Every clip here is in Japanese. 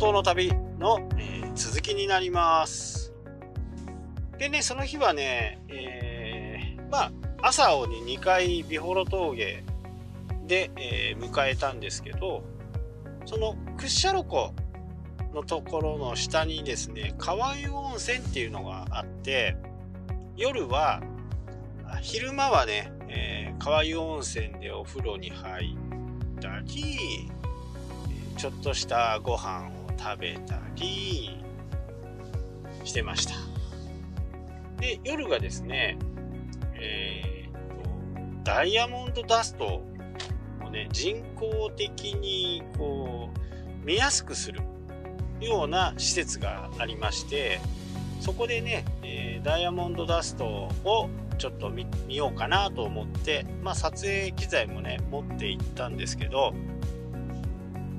東の旅の、えー、続きになります。でねその日はね、えー、まあ朝を、ね、2回美幌峠で、えー、迎えたんですけどその屈斜路湖のところの下にですね川湯温泉っていうのがあって夜は昼間はね、えー、川湯温泉でお風呂に入ったりちょっとしたご飯を食べたりしてました。で夜がですねえー、とダイヤモンドダストをね人工的にこう見やすくするような施設がありましてそこでね、えー、ダイヤモンドダストをちょっと見ようかなと思って、まあ、撮影機材もね持って行ったんですけど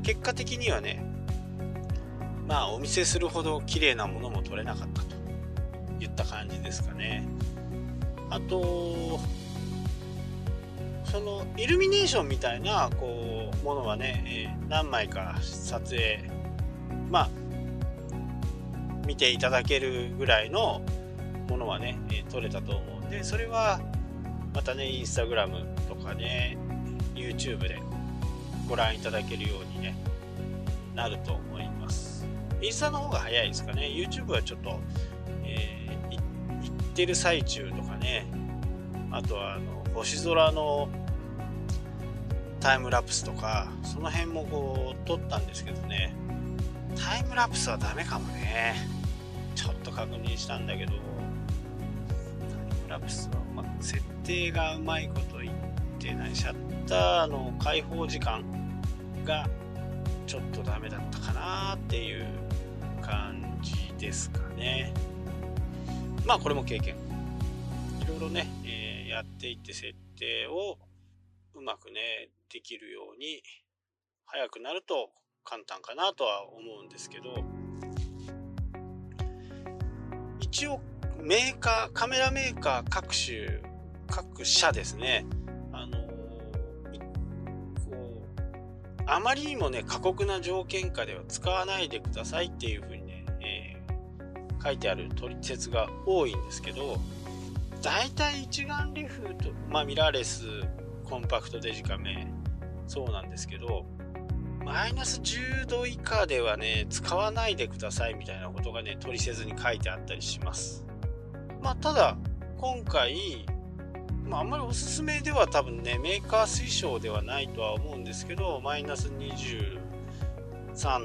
結果的にはねまあお見せするほど綺麗なものも撮れなかったといった感じですかね。あとそのイルミネーションみたいなこうものはね、えー、何枚か撮影まあ見ていただけるぐらいのものはね、えー、撮れたと思うんでそれはまたねインスタグラムとかね YouTube でご覧いただけるようにねなると思いますインスタの方が早いですかね。YouTube はちょっと、えー、行ってる最中とかね。あとはあの星空のタイムラプスとかその辺もこう撮ったんですけどね。タイムラプスはダメかもね。ちょっと確認したんだけど。タイムラプスはま設定がうまいこと言ってない。シャッターの開放時間がちょっとダメだったかなっていう感じですかね。まあこれも経験。いろいろね、えー、やっていって設定をうまくねできるように早くなると簡単かなとは思うんですけど。一応メーカーカメラメーカー各種各社ですね。あのこうあまりにもね過酷な条件下では使わないでくださいっていうふうに、書いてある取説が多いんですけどだいたい一眼レフと、まあ、ミラーレスコンパクトデジカメそうなんですけどマイナス10度以下ではね使わないでくださいみたいなことがね取説に書いてあったりします。まあただ今回まあ、あんまりおすすめでは多分ねメーカー推奨ではないとは思うんですけどマイナス23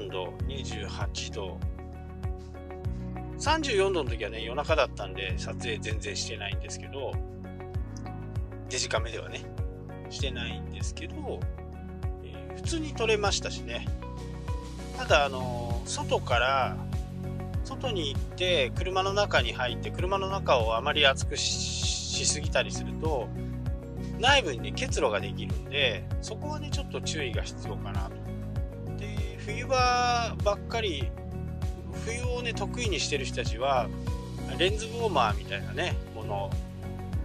度28度34度の時はね夜中だったんで撮影全然してないんですけどデジカメではねしてないんですけどえ普通に撮れましたしね。ただあの外から外に行って車の中に入って車の中をあまり熱くしすぎたりすると内部にね結露ができるんでそこはねちょっと注意が必要かなと。で冬場ばっかり冬をね得意にしてる人たちはレンズウォーマーみたいなねもの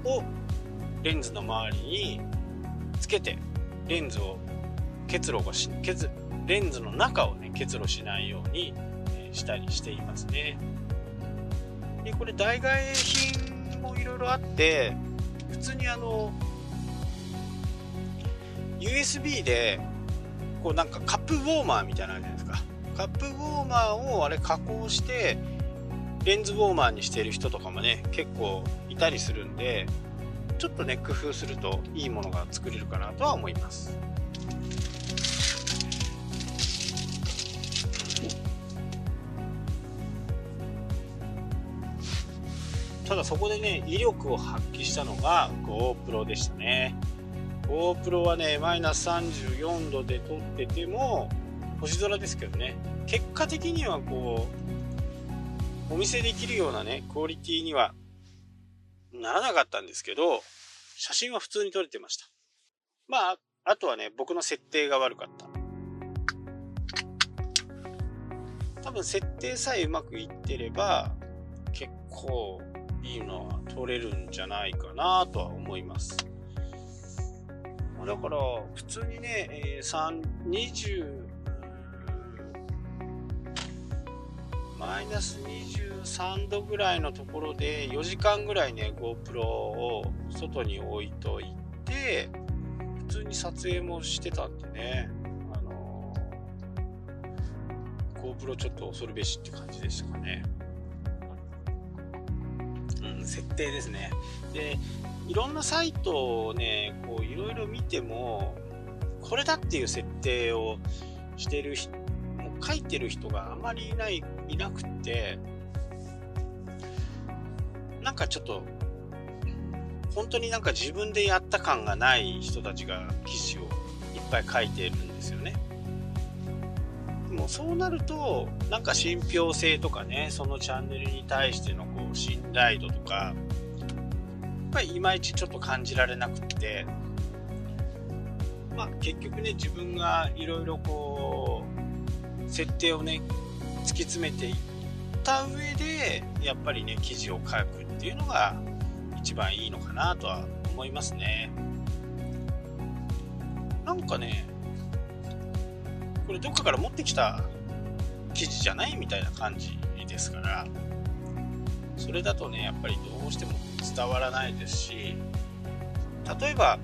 をレンズの周りにつけてレンズを結露がし結レンズの中をね結露しないように、したりしていますね。でこれ代替品もいろいろあって普通にあの USB でこうなんかカップウォーマーみたいなのあるじゃないですか。カップウォーマーをあれ加工してレンズウォーマーにしてる人とかもね結構いたりするんでちょっとね工夫するといいものが作れるかなとは思いますただそこでね、威力を発揮したのが GoPro でしたね。GoPro はね、マイナス34度で撮ってても、星空ですけどね、結果的にはこう、お見せできるようなね、クオリティにはならなかったんですけど、写真は普通に撮れてました。まあ、あとはね、僕の設定が悪かった。多分設定さえうまくいってれば、結構いいのは取れるんじゃないかなとは思います。だから普通にね、えー、20マイナス23度ぐらいのところで4時間ぐらいね GoPro を外に置いといて普通に撮影もしてたんでねあの GoPro ちょっと恐るべしって感じでしたかね。うん設定ですね。でいろんなサイトをねこういろいろ見てもこれだっていう設定をしてる人書いてる人があまりいないいなくてなんかちょっと本当になんか自分でやった感がない人たちが記事をいっぱい書いてるんですよね。もそうなるとなんか信憑性とかねそのチャンネルに対してのこう信頼度とかやっぱりいまいちちょっと感じられなくってまあ結局ね自分がいろいろこう設定をね突き詰めていった上でやっぱりね記事を書くっていうのが一番いいのかなとは思いますね。なんかねこれどっかから持ってきた記事じゃないみたいな感じですからそれだとねやっぱりどうしても伝わらないですし例えば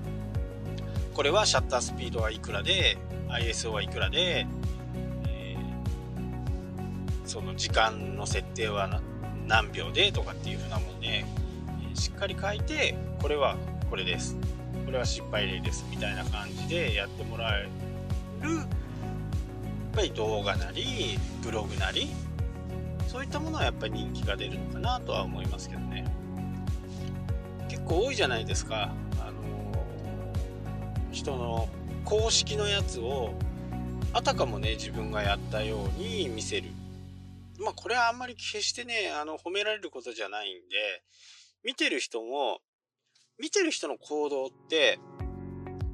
これはシャッタースピードはいくらで ISO はいくらでその時間の設定は何秒でとかっていう風なもんで、しっかり書いてこれはこれです。これは失敗例です。みたいな感じでやってもらえるやっぱり動画なりブログなりそういったものはやっぱり人気が出るのかなとは思いますけどね。結構多いじゃないですか。あの人の公式のやつをあたかもね自分がやったように見せる。まあこれはあんまり決してね、あの褒められることじゃないんで、見てる人も、見てる人の行動って、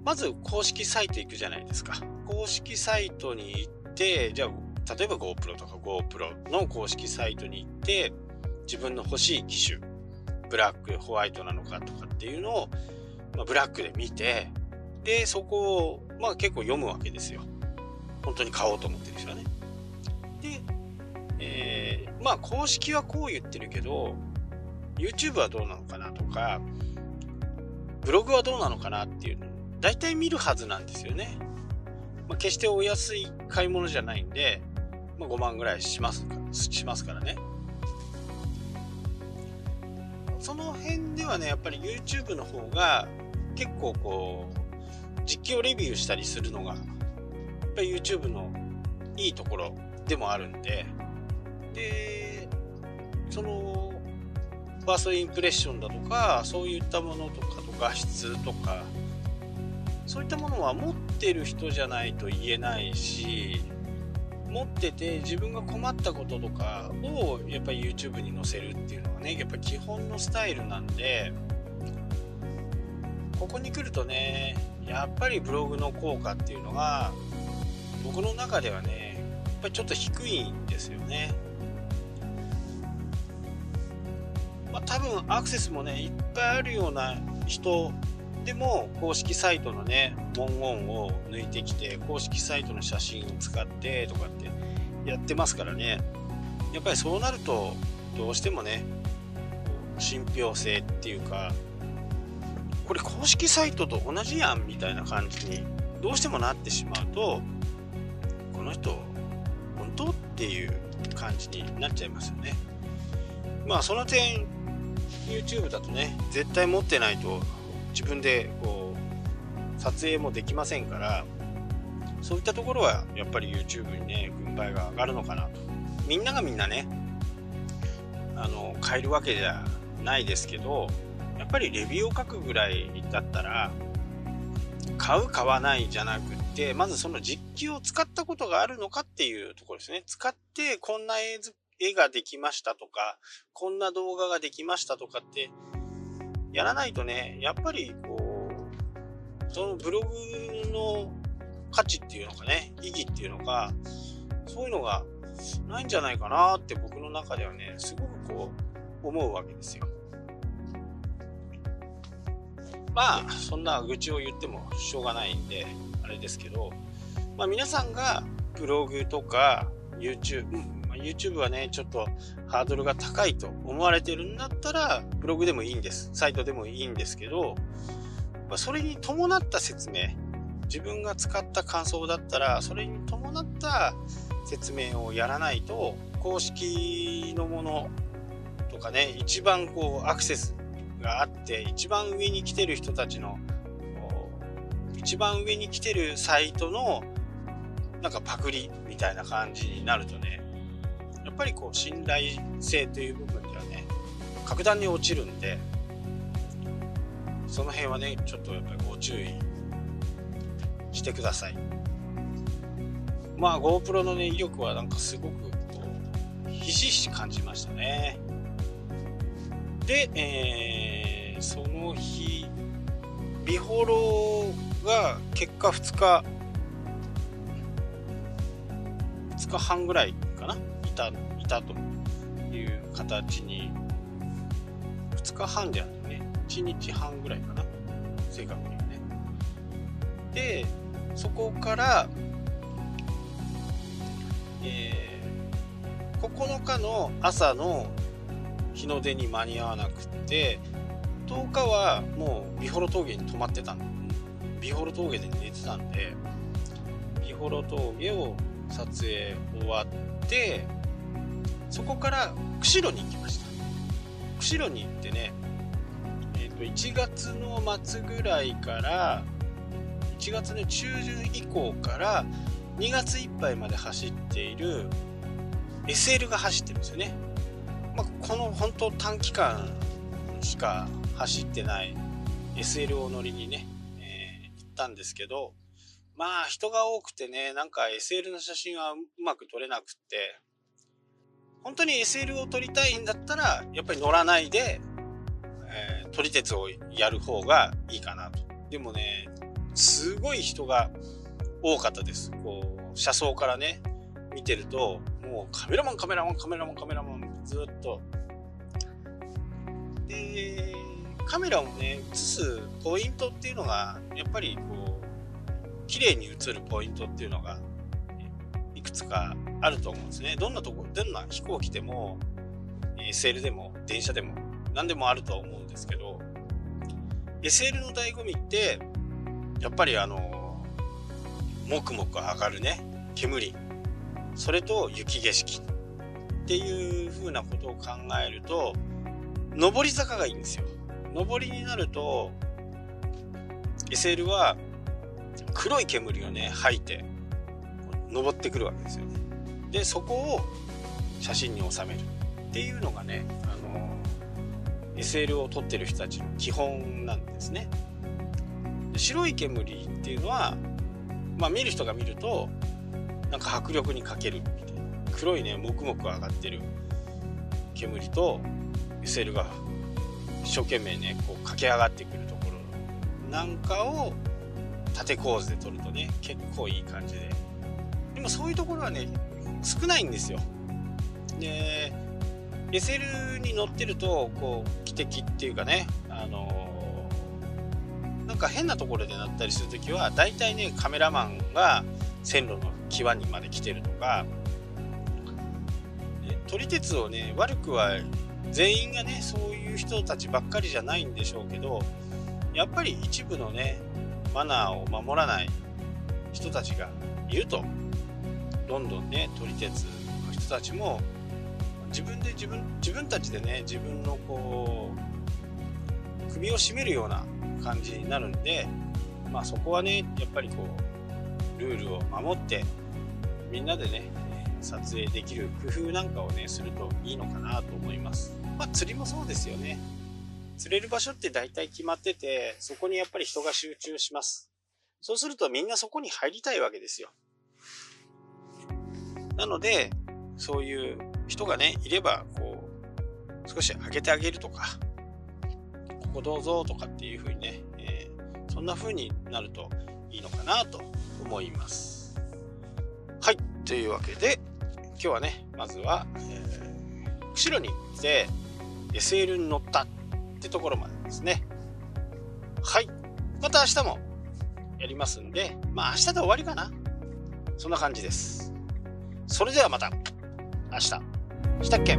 まず公式サイト行くじゃないですか。公式サイトに行って、じゃあ、例えば GoPro とか GoPro の公式サイトに行って、自分の欲しい機種、ブラック、ホワイトなのかとかっていうのを、まあ、ブラックで見て、で、そこを、まあ結構読むわけですよ。本当に買おうと思ってる人はね。で、えー、まあ公式はこう言ってるけど YouTube はどうなのかなとかブログはどうなのかなっていうの大体見るはずなんですよね、まあ、決してお安い買い物じゃないんで、まあ、5万ぐらいしますしますからね。その辺ではねやっぱり YouTube の方が結構こう実況レビューしたりするのがやっぱり YouTube のいいところでもあるんででそのファーストインプレッションだとかそういったものとかと画質とかそういったものは持ってる人じゃないと言えないし持ってて自分が困ったこととかをやっぱり YouTube に載せるっていうのがねやっぱ基本のスタイルなんでここに来るとねやっぱりブログの効果っていうのが僕の中ではねやっぱりちょっと低いんですよね。まあ、多分アクセスもねいっぱいあるような人でも公式サイトのね文言を抜いてきて公式サイトの写真を使ってとかってやってますからね。やっぱりそうなるとどうしてもね信憑性っていうかこれ公式サイトと同じやんみたいな感じにどうしてもなってしまうとこの人本当っていう感じになっちゃいますよね。まあその点 YouTube だとね絶対持ってないと自分でこう撮影もできませんからそういったところはやっぱり YouTube にね軍配が上がるのかなと。みんながみんなねあの変えるわけじゃないですけどやっぱりレビューを書くぐらいだったら買う買わないじゃなくってまずその実機を使ったことがあるのかっていうところですね。使ってこんな映絵ができましたとか、こんな動画ができましたとかって、やらないとね、やっぱりこう、そのブログの価値っていうのかね、意義っていうのか、そういうのがないんじゃないかなって僕の中ではね、すごくこう、思うわけですよ。まあ、そんな愚痴を言ってもしょうがないんで、あれですけど、まあ皆さんがブログとか YouTube、YouTube はね、ちょっとハードルが高いと思われてるんだったら、ブログでもいいんです。サイトでもいいんですけど、まあ、それに伴った説明、自分が使った感想だったら、それに伴った説明をやらないと、公式のものとかね、一番こうアクセスがあって、一番上に来てる人たちの、一番上に来てるサイトのなんかパクリみたいな感じになるとね、っぱりこう信頼性という部分ではね、格段に落ちるんで、その辺はね、ちょっとやっぱりご注意してください。まあ GoPro のね、威力はなんかすごくこう、ひしひし感じましたね。で、えー、その日、ビホロが結果2日、2日半ぐらいかな？た、いたという形に、2日半じゃなくてね、1日半ぐらいかな正確にはね。で、そこから、えー、9日の朝の日の出に間に合わなくて10日はもう美幌峠に泊まってたん美幌峠で寝てたんで美幌峠を撮影終わってそこから釧路に行きました。釧路に行ってねえ、ー、と1月の末ぐらいから1月の中旬以降から2月いっぱいまで走っている SL が走ってるんですよね。まあ、この本当短期間しか走ってない SL を乗りにね、えー、行ったんですけど、まあ人が多くてね、なんか SL の写真はうまく撮れなくって、本当に SL を撮りたいんだったら、やっぱり乗らないで、えー、撮り鉄をやる方がいいかなと。でもね、すごい人が多かったです。こう、車窓からね、見てると、もうカメラマン、カメラマン、カメラマン、カメラマン、ずっと。で、カメラをね、映すポイントっていうのが、やっぱりこう、綺麗に映るポイントっていうのが、くつかあると思うんですね。どんなとこ、どんな飛行機でも、SL でも、電車でも、何でもあるとは思うんですけど、SL の醍醐味って、やっぱりあの、もくもく上がるね、煙、それと雪景色。っていう風なことを考えると、上り坂がいいんですよ。上りになると、SL は黒い煙をね、吐いて、登ってくるわけですよ。で、そこを写真に収めるっていうのがね、あの、SL を撮ってる人たちの基本なんですね。白い煙っていうのは、まあ見る人が見ると、なんか迫力に欠けるみたいな黒いねもくもく上がってる煙と SL が一生懸命ねこう駆け上がってくるところなんかを縦構図で撮るとね結構いい感じでもそういうところはね少ないんですよ。で SL に乗ってるとこう汽笛っていうかねあのー、なんか変なところで鳴ったりする時は大体ねカメラマンが線路の際にまで来てるとか撮り鉄をね悪くは全員がねそういう人たちばっかりじゃないんでしょうけどやっぱり一部のねマナーを守らない人たちがいると。どんどんね撮り鉄の人たちも自分で自分自分たちでね自分のこう首を絞めるような感じになるんでまあそこはねやっぱりこうルールを守ってみんなでね撮影できる工夫なんかをね、するといいのかなと思います。まあ、釣りもそうですよね。釣れる場所って大体決まってて、そこにやっぱり人が集中します。そうするとみんなそこに入りたいわけですよ。なので、そういう人がね、いれば、こう、少し上げてあげるとか、ここどうぞとかっていう風にね、えー、そんな風になるといいのかなと思います。はい。というわけで、今日はね、まずは、えー、後ろに行って SL に乗ったってところまでですね。はい。また明日もやりますんで、まあ明日で終わりかな。そんな感じです。それではまた明日。したっけ？